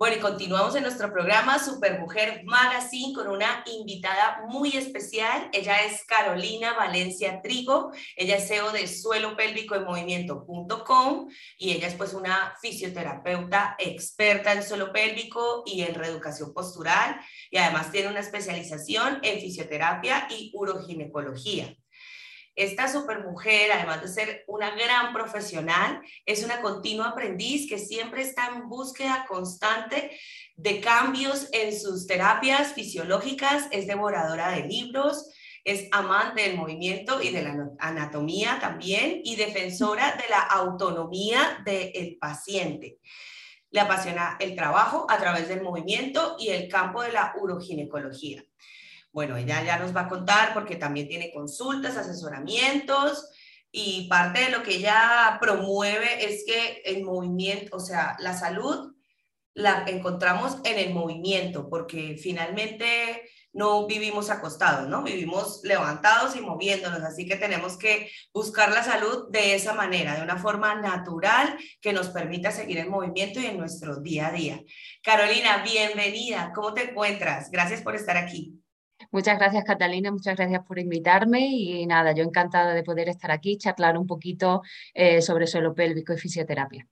Bueno, y continuamos en nuestro programa Supermujer Magazine con una invitada muy especial. Ella es Carolina Valencia Trigo. Ella es CEO de suelo pélvico en movimiento.com y ella es pues una fisioterapeuta experta en suelo pélvico y en reeducación postural y además tiene una especialización en fisioterapia y uroginecología. Esta supermujer, además de ser una gran profesional, es una continua aprendiz que siempre está en búsqueda constante de cambios en sus terapias fisiológicas, es devoradora de libros, es amante del movimiento y de la anatomía también y defensora de la autonomía del paciente. Le apasiona el trabajo a través del movimiento y el campo de la uroginecología. Bueno, ella ya nos va a contar porque también tiene consultas, asesoramientos y parte de lo que ella promueve es que el movimiento, o sea, la salud la encontramos en el movimiento porque finalmente no vivimos acostados, ¿no? Vivimos levantados y moviéndonos, así que tenemos que buscar la salud de esa manera, de una forma natural que nos permita seguir en movimiento y en nuestro día a día. Carolina, bienvenida, ¿cómo te encuentras? Gracias por estar aquí. Muchas gracias Catalina, muchas gracias por invitarme y nada, yo encantada de poder estar aquí, charlar un poquito eh, sobre suelo pélvico y fisioterapia.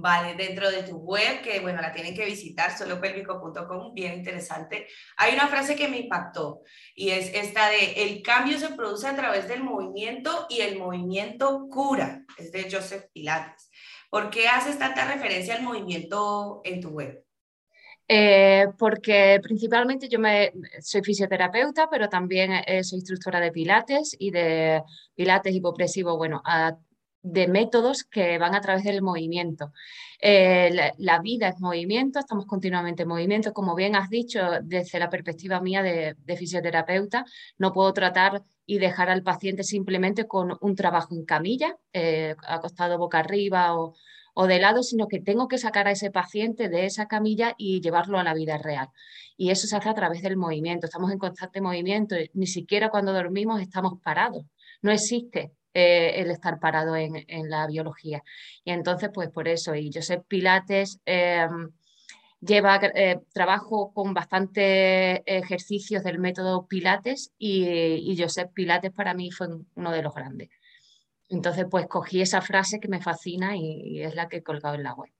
Vale, dentro de tu web, que bueno, la tienen que visitar, suelopélvico.com, bien interesante. Hay una frase que me impactó y es esta de, el cambio se produce a través del movimiento y el movimiento cura, es de Joseph Pilates. ¿Por qué haces tanta referencia al movimiento en tu web? Eh, porque principalmente yo me, soy fisioterapeuta, pero también eh, soy instructora de pilates y de pilates hipopresivo, bueno, de métodos que van a través del movimiento. Eh, la, vida es movimiento, estamos continuamente en movimiento. Como bien has dicho, desde la perspectiva mía de, de fisioterapeuta, no puedo tratar y dejar al paciente simplemente con un trabajo en camilla, acostado boca arriba o, o de lado, sino que tengo que sacar a ese paciente de esa camilla y llevarlo a la vida real. Y eso se hace a través del movimiento. Estamos en constante movimiento, ni siquiera cuando dormimos estamos parados. No existe eh, el estar parado en, la biología. Y entonces, pues por eso, y Josep Pilates em, lleva eh, trabajo con bastantes ejercicios del método Pilates y, y Josep Pilates para mí fue uno de los grandes. Entonces, pues cogí esa frase que me fascina y, es la que he colgado en la web.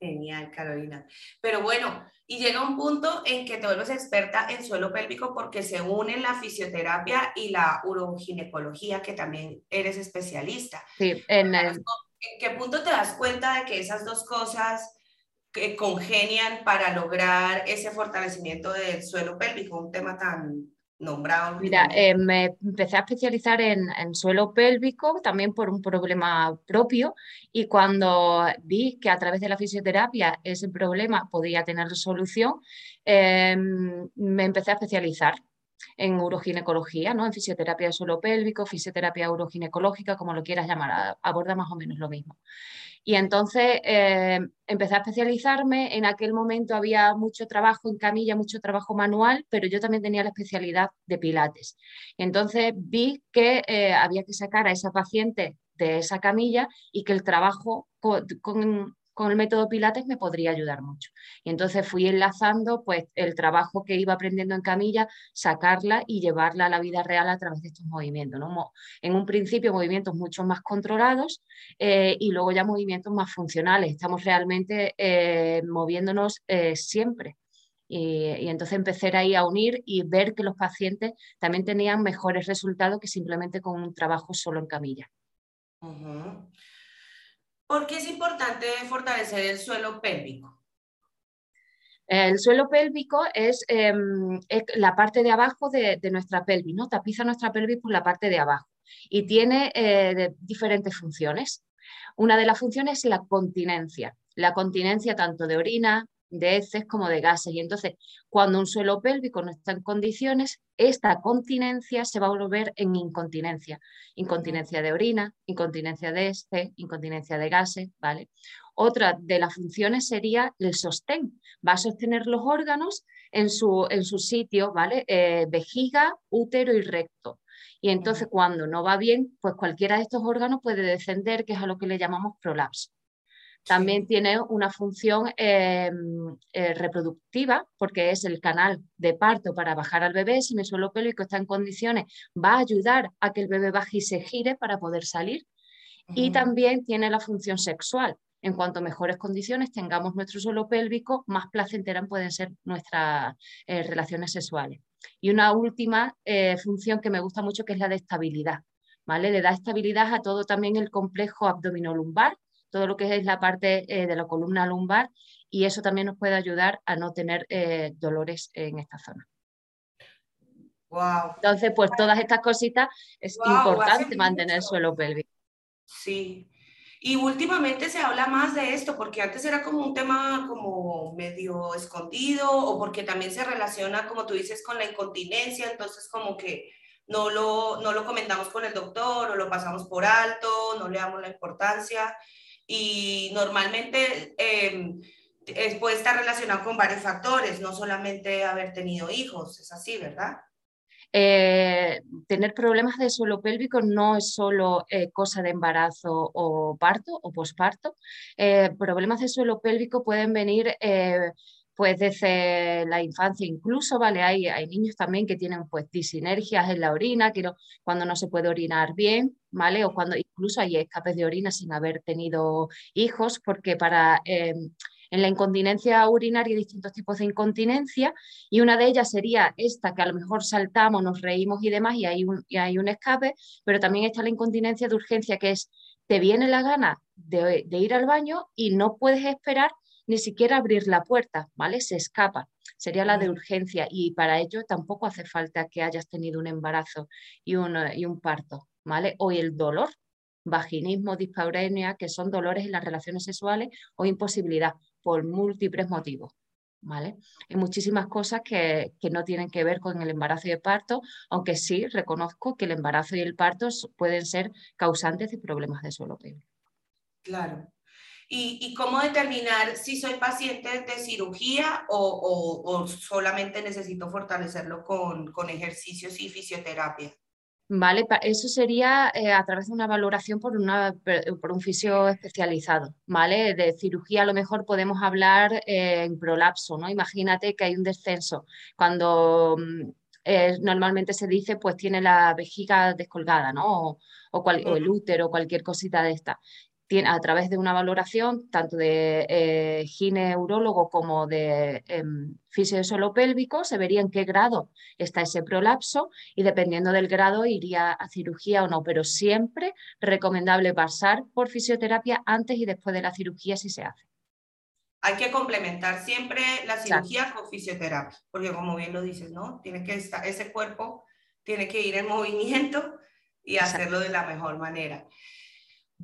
Genial, Carolina. Pero bueno, y llega un punto en que te vuelves experta en suelo pélvico porque se unen la fisioterapia y la uroginecología, que también eres especialista. Sí, en, ¿En qué punto te das cuenta de que esas dos cosas que congenian para lograr ese fortalecimiento del suelo pélvico, un tema tan, nombrado? Mira, eh, me empecé a especializar en, suelo pélvico también por un problema propio y cuando vi que a través de la fisioterapia ese problema podía tener solución, em, me empecé a especializar en uroginecología, ¿no? en fisioterapia de suelo pélvico, fisioterapia uroginecológica, como lo quieras llamar, aborda más o menos lo mismo. Y entonces eh, empecé a especializarme. En aquel momento había mucho trabajo en camilla, mucho trabajo manual, pero yo también tenía la especialidad de pilates. Entonces vi que eh, había que sacar a esa paciente de esa camilla y que el trabajo con con el método Pilates me podría ayudar mucho. Y entonces fui enlazando pues el trabajo que iba aprendiendo en camilla, sacarla y llevarla a la vida real a través de estos movimientos. ¿no? En un principio movimientos mucho más controlados eh, y luego ya movimientos más funcionales. Estamos realmente eh, moviéndonos eh, siempre. Y, entonces empecé ahí a unir y ver que los pacientes también tenían mejores resultados que simplemente con un trabajo solo en camilla. ¿Por qué es importante fortalecer el suelo pélvico? El suelo pélvico es, em, la parte de abajo de, nuestra pelvis, ¿no? Tapiza nuestra pelvis por la parte de abajo y tiene eh, diferentes funciones. Una de las funciones es la continencia. La continencia tanto de orina, de heces como de gases. Y entonces, cuando un suelo pélvico no está en condiciones, esta continencia se va a volver en incontinencia. Incontinencia de orina, incontinencia de heces, incontinencia de gases, ¿vale? Otra de las funciones sería el sostén. Va a sostener los órganos en su, en su sitio, ¿vale? Eh, vejiga, útero y recto. Y entonces cuando no va bien, pues cualquiera de estos órganos puede descender, que es a lo que le llamamos prolapso. También tiene una función em, eh, reproductiva porque es el canal de parto para bajar al bebé. Si mi suelo pélvico está en condiciones, va a ayudar a que el bebé baje y se gire para poder salir. Y también tiene la función sexual. En cuanto mejores condiciones tengamos nuestro suelo pélvico, más placenteras pueden ser nuestras eh, relaciones sexuales. Y una última eh, función que me gusta mucho que es la de estabilidad. ¿vale? Le da estabilidad a todo también el complejo abdominolumbar, todo lo que es la parte eh, de la columna lumbar y eso también nos puede ayudar a no tener dolores en esta zona. Wow. Entonces, pues todas estas cositas es importante mantener el suelo pélvico. Sí, y últimamente se habla más de esto, porque antes era como un tema como medio escondido o porque también se relaciona, como tú dices, con la incontinencia, entonces como que no lo, no lo comentamos con el doctor o lo pasamos por alto, no le damos la importancia y normalmente eh, puede estar relacionado con varios factores, no solamente haber tenido hijos, es así, ¿verdad? Eh, tener problemas de suelo pélvico no es solo eh, cosa de embarazo o parto o posparto. Eh, problemas de suelo pélvico pueden venir pues desde la infancia incluso, ¿vale? Hay, hay niños también que tienen pues disinergias en la orina, que cuando no se puede orinar bien, ¿vale? O cuando incluso hay escapes de orina sin haber tenido hijos, porque para en la incontinencia urinaria hay distintos tipos de incontinencia y una de ellas sería esta que a lo mejor saltamos, nos reímos y demás y hay un, hay un escape, pero también está la incontinencia de urgencia que es te viene la gana de, ir al baño y no puedes esperar ni siquiera abrir la puerta, ¿vale? Se escapa. Sería la de urgencia y para ello tampoco hace falta que hayas tenido un embarazo y un, y un parto, ¿vale? O el dolor, vaginismo, dispaurenia, que son dolores en las relaciones sexuales o imposibilidad por múltiples motivos. ¿Vale? Hay muchísimas cosas que, no tienen que ver con el embarazo y el parto, aunque sí reconozco que el embarazo y el parto pueden ser causantes de problemas de suelo pélvico. Claro. ¿Y, cómo determinar si soy paciente de cirugía o, solamente necesito fortalecerlo con, con ejercicios y fisioterapia? Vale, eso sería eh, a través de una valoración por, una, por un fisio especializado, ¿vale? De cirugía a lo mejor podemos hablar eh, en prolapso, ¿no? Imagínate que hay un descenso. Cuando mm, eh, normalmente se dice, pues tiene la vejiga descolgada, ¿no? O, o el útero, cualquier cosita de esta a través de una valoración tanto de eh, gineurólogo como de eh, se vería en qué grado está ese prolapso y dependiendo del grado iría a cirugía o no, pero siempre recomendable pasar por fisioterapia antes y después de la cirugía si se hace. Hay que complementar siempre la cirugía con fisioterapia, porque como bien lo dices, ¿no? Tiene que estar, ese cuerpo tiene que ir en movimiento y hacerlo de la mejor manera.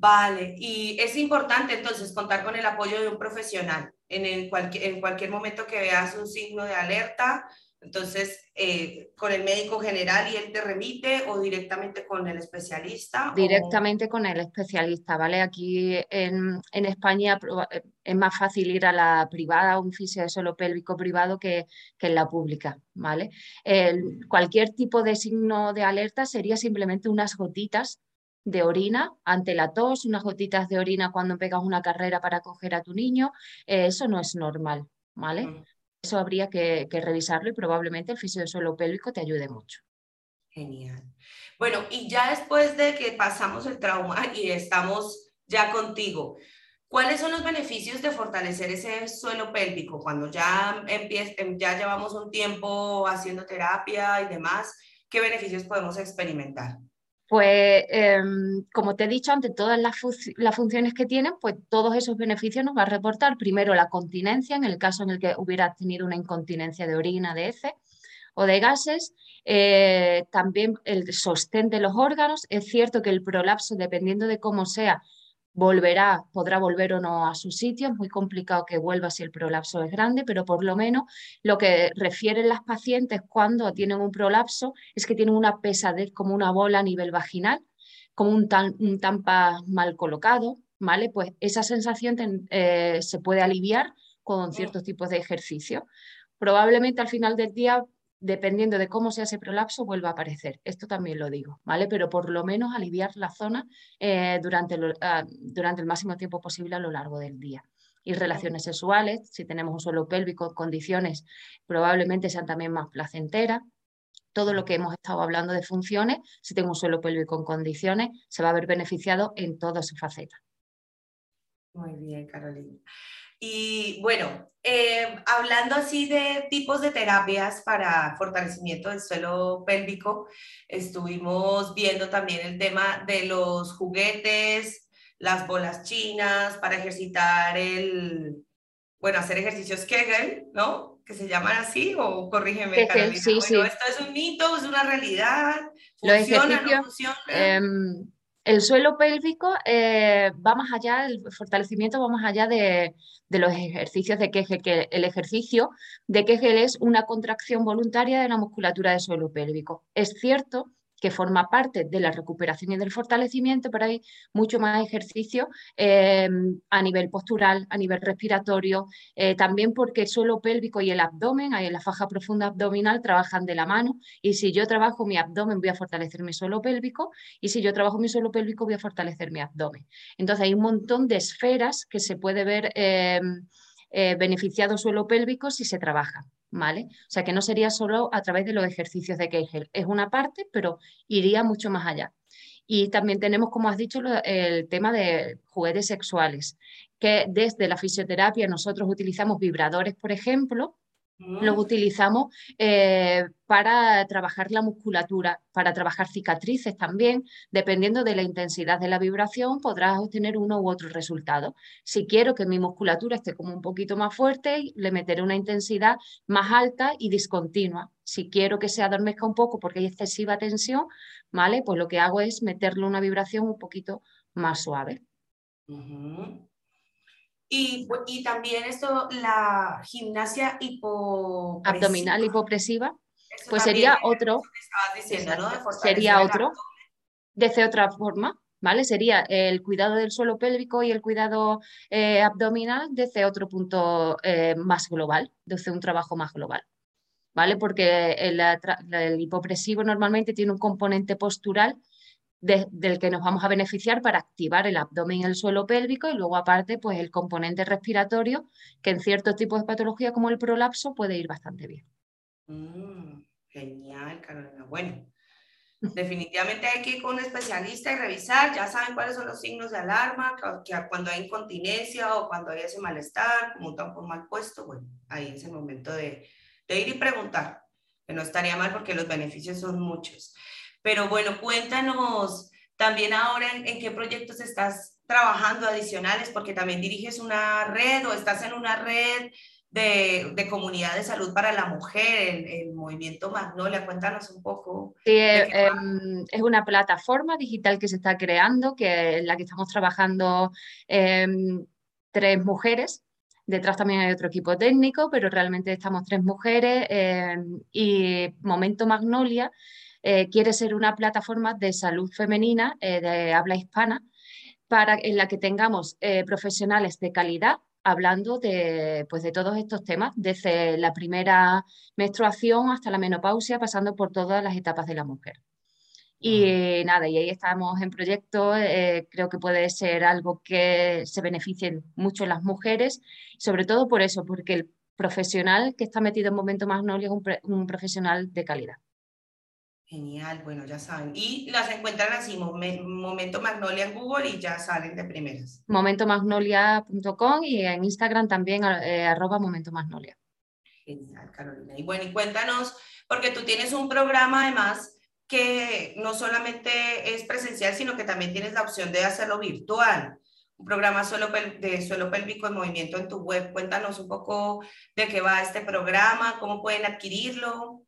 Vale, y es importante entonces contar con el apoyo de un profesional en, el en cualquier momento que veas un signo de alerta, entonces eh, con el médico general y él te remite o directamente con el especialista. Directamente con el especialista, ¿vale? Aquí en, España eh, es más fácil ir a la privada, un fisio de suelo pélvico privado que, que en la pública, ¿vale? cualquier tipo de signo de alerta sería simplemente unas gotitas de orina ante la tos, unas gotitas de orina cuando pegas una carrera para coger a tu niño, eh, eso no es normal, ¿vale? Mm. Eso habría que, revisarlo y probablemente el fisio de suelo pélvico te ayude mucho. Genial. Bueno, y ya después de que pasamos el trauma y estamos ya contigo, ¿cuáles son los beneficios de fortalecer ese suelo pélvico cuando ya, ya llevamos un tiempo haciendo terapia y demás? ¿Qué beneficios podemos experimentar? Pues em, como te he dicho, ante todas las, funciones que tienen, pues todos esos beneficios nos va a reportar primero la continencia, en el caso en el que hubiera tenido una incontinencia de orina, de heces o de gases, eh, también el sostén de los órganos. Es cierto que el prolapso, dependiendo de cómo sea, volverá, podrá volver o no a su sitio. Es muy complicado que vuelva si el prolapso es grande, pero por lo menos lo que refieren las pacientes cuando tienen un prolapso es que tienen una pesadez como una bola a nivel vaginal, como un, tampa mal colocado, ¿vale? Pues esa sensación eh, se puede aliviar con ciertos tipos de ejercicio. Probablemente al final del día dependiendo de cómo sea ese prolapso, vuelva a aparecer. Esto también lo digo, ¿vale? Pero por lo menos aliviar la zona eh, durante, ah, durante el máximo tiempo posible a lo largo del día. Y relaciones sexuales, si tenemos un suelo pélvico, condiciones probablemente sean también más placenteras. Todo lo que hemos estado hablando de funciones, si tengo un suelo pélvico en condiciones, se va a ver beneficiado en todas sus facetas. Muy bien, Carolina. Y bueno, eh, hablando así de tipos de terapias para fortalecimiento del suelo pélvico, estuvimos viendo también el tema de los juguetes, las bolas chinas para ejercitar el, bueno, hacer ejercicios Kegel, ¿no? Que se llaman así, o corrígeme, Carolina. Sí, bueno, sí. ¿Esto es un mito, es una realidad? ¿Funciona, no funciona? Em, el suelo pélvico eh, va más allá, el fortalecimiento va más allá de, los ejercicios de Kegel, que el ejercicio de Kegel es una contracción voluntaria de la musculatura del suelo pélvico. Es cierto que forma parte de la recuperación y del fortalecimiento, pero hay mucho más ejercicio em, a nivel postural, a nivel respiratorio, eh, también porque el suelo pélvico y el abdomen, ahí en la faja profunda abdominal, trabajan de la mano y si yo trabajo mi abdomen voy a fortalecer mi suelo pélvico y si yo trabajo mi suelo pélvico voy a fortalecer mi abdomen. Entonces hay un montón de esferas que se puede ver em, eh, beneficiado suelo pélvico si se trabaja. ¿vale? O sea que no sería solo a través de los ejercicios de Kegel, es una parte, pero iría mucho más allá. Y también tenemos, como has dicho, el tema de juguetes sexuales, que desde la fisioterapia nosotros utilizamos vibradores, por ejemplo, los utilizamos eh, para trabajar la musculatura, para trabajar cicatrices también. Dependiendo de la intensidad de la vibración, podrás obtener uno u otro resultado. Si quiero que mi musculatura esté como un poquito más fuerte, le meteré una intensidad más alta y discontinua. Si quiero que se adormezca un poco porque hay excesiva tensión, ¿vale? Pues lo que hago es meterle una vibración un poquito más suave. Y, y también esto, la gimnasia hipo abdominal hipopresiva, pues sería otro, sería otro, de otra forma, ¿vale? Sería el cuidado del suelo pélvico y el cuidado eh, abdominal desde otro punto eh, más global, desde un trabajo más global, ¿vale? Porque el, el hipopresivo normalmente tiene un componente postural del que nos vamos a beneficiar para activar el abdomen y el suelo pélvico y luego aparte pues el componente respiratorio que en ciertos tipos de patología como el prolapso puede ir bastante bien. Mm, genial, Carolina. Bueno, definitivamente hay que ir con un especialista y revisar, ya saben cuáles son los signos de alarma, que, cuando hay incontinencia o cuando hay ese malestar, como un tampoco mal puesto, bueno, ahí es el momento de, de ir y preguntar, que no estaría mal porque los beneficios son muchos. Pero bueno, cuéntanos también ahora en, qué proyectos estás trabajando adicionales, porque también diriges una red o estás en una red de, de, comunidad de salud para la mujer, el, movimiento Magnolia. Cuéntanos un poco. Sí, em, es una plataforma digital que se está creando, que en la que estamos trabajando em, tres mujeres. Detrás también hay otro equipo técnico, pero realmente estamos tres mujeres em, y Momento Magnolia eh, quiere ser una plataforma de salud femenina eh, de habla hispana para, en la que tengamos eh, profesionales de calidad hablando de, pues de todos estos temas, desde la primera menstruación hasta la menopausia, pasando por todas las etapas de la mujer. Y nada, y ahí estamos en proyecto, creo que puede ser algo que se beneficien mucho las mujeres, sobre todo por eso, porque el profesional que está metido en Momento Magnolia es un profesional de calidad. Genial, bueno, ya saben. Y las encuentran así, Momento Magnolia en Google y ya salen de primeras. Momentomagnolia.com y en Instagram también eh, arroba Momento Magnolia. Genial, Carolina. Y bueno, y cuéntanos, porque tú tienes un programa además que no solamente es presencial, sino que también tienes la opción de hacerlo virtual. Un programa solo de suelo pélvico en movimiento en tu web. Cuéntanos un poco de qué va este programa, cómo pueden adquirirlo.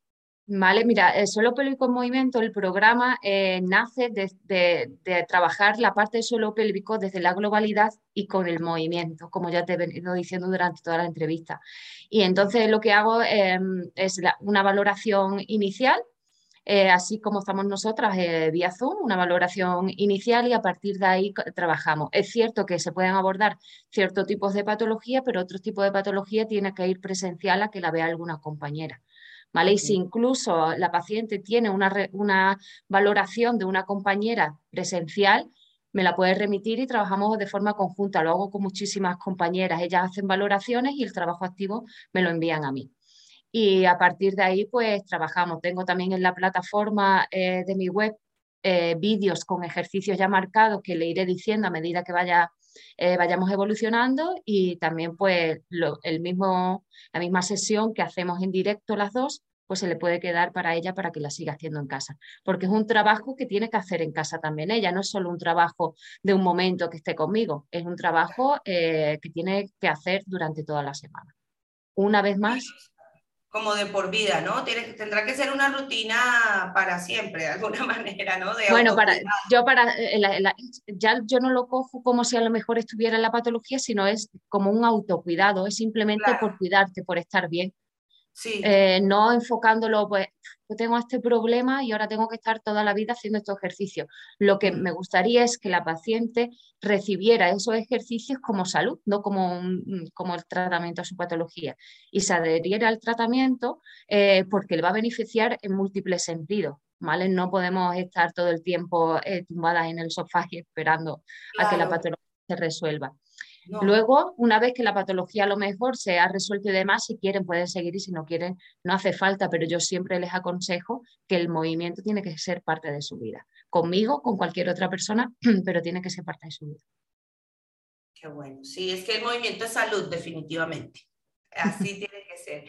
Vale, mira, el suelo pélvico en movimiento, el programa eh, nace de, trabajar la parte del suelo pélvico desde la globalidad y con el movimiento, como ya te he venido diciendo durante toda la entrevista. Y entonces lo que hago em, es una valoración inicial, eh, así como estamos nosotras eh, vía Zoom, una valoración inicial y a partir de ahí trabajamos. Es cierto que se pueden abordar ciertos tipos de patología, pero otros tipos de patología tiene que ir presencial a que la vea alguna compañera. ¿Vale? Y si incluso la paciente tiene una, una valoración de una compañera presencial, me la puede remitir y trabajamos de forma conjunta. Lo hago con muchísimas compañeras. Ellas hacen valoraciones y el trabajo activo me lo envían a mí. Y a partir de ahí, pues trabajamos. Tengo también en la plataforma eh, de mi web eh, vídeos con ejercicios ya marcados que le iré diciendo a medida que vaya, eh, vayamos evolucionando y también pues el mismo, la misma sesión que hacemos en directo las dos, pues se le puede quedar para ella para que la siga haciendo en casa. Porque es un trabajo que tiene que hacer en casa también ella, no es solo un trabajo de un momento que esté conmigo, es un trabajo que tiene que hacer durante toda la semana. Una vez más, como de por vida, ¿no? Tiene, tendrá que ser una rutina para siempre, de alguna manera, ¿no? bueno, para, yo para, eh, ya yo no lo cojo como si a lo mejor estuviera en la patología, sino es como un autocuidado, es simplemente por cuidarte, por estar bien. Eh, no enfocándolo, pues, yo tengo este problema y ahora tengo que estar toda la vida haciendo estos ejercicios. Lo que me gustaría es que la paciente recibiera esos ejercicios como salud, no como, como el tratamiento a su patología, y se adheriera al tratamiento eh, porque le va a beneficiar en múltiples sentidos. ¿Vale? No podemos estar todo el tiempo eh, tumbadas en el sofá y esperando a que la patología se resuelva. Luego, una vez que la patología a lo mejor se ha resuelto y demás, si quieren pueden seguir y si no quieren no hace falta, pero yo siempre les aconsejo que el movimiento tiene que ser parte de su vida. Conmigo, con cualquier otra persona, pero tiene que ser parte de su vida. Qué bueno. Sí, es que el movimiento es salud, definitivamente. Así ser.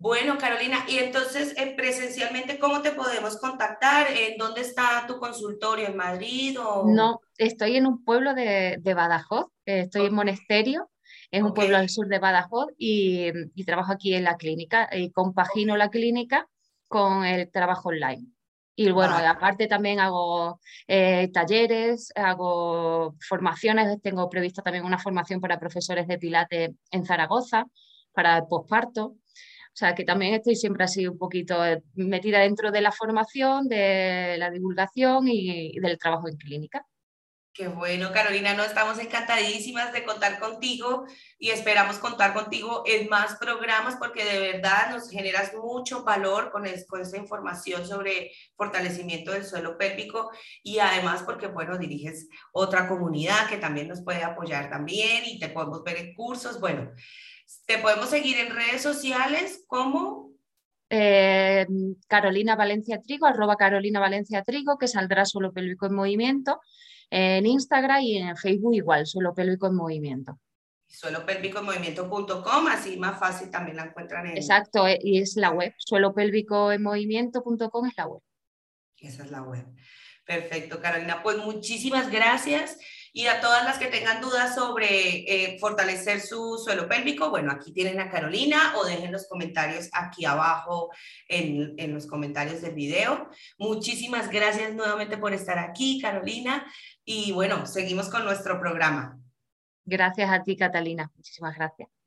Bueno, Carolina, y entonces eh, presencialmente, ¿cómo te podemos contactar? ¿En dónde está tu consultorio? ¿En Madrid? O... No, estoy en un pueblo de, Badajoz, eh, estoy en Monesterio, es un pueblo al sur de Badajoz y, trabajo aquí en la clínica y compagino la clínica con el trabajo online. Y bueno, aparte también hago eh, talleres, hago formaciones, tengo prevista también una formación para profesores de Pilates en Zaragoza, para el posparto. O sea, que también estoy siempre así un poquito eh, metida dentro de la formación, de la divulgación y, del trabajo en clínica. Qué bueno, Carolina, no estamos encantadísimas de contar contigo y esperamos contar contigo en más programas porque de verdad nos generas mucho valor con, con esta información sobre fortalecimiento del suelo pélvico y además porque, bueno, diriges otra comunidad que también nos puede apoyar también y te podemos ver en cursos. Bueno, te podemos seguir en redes sociales como eh, Carolina Valencia Trigo, arroba Carolina Valencia Trigo, que saldrá Suelo Pélvico en Movimiento, en Instagram y en Facebook igual, Suelo Pélvico en Movimiento. Suelo Pélvico en Movimiento.com, así más fácil también la encuentran en... Exacto, eh, y es la web, suelo pélvico en movimiento.com es la web. Esa es la web. Perfecto, Carolina. Pues muchísimas gracias. Y a todas las que tengan dudas sobre eh, fortalecer su suelo pélvico, bueno, aquí tienen a Carolina o dejen los comentarios aquí abajo en, en los comentarios del video. Muchísimas gracias nuevamente por estar aquí, Carolina. Y bueno, seguimos con nuestro programa. Gracias a ti, Catalina. Muchísimas gracias.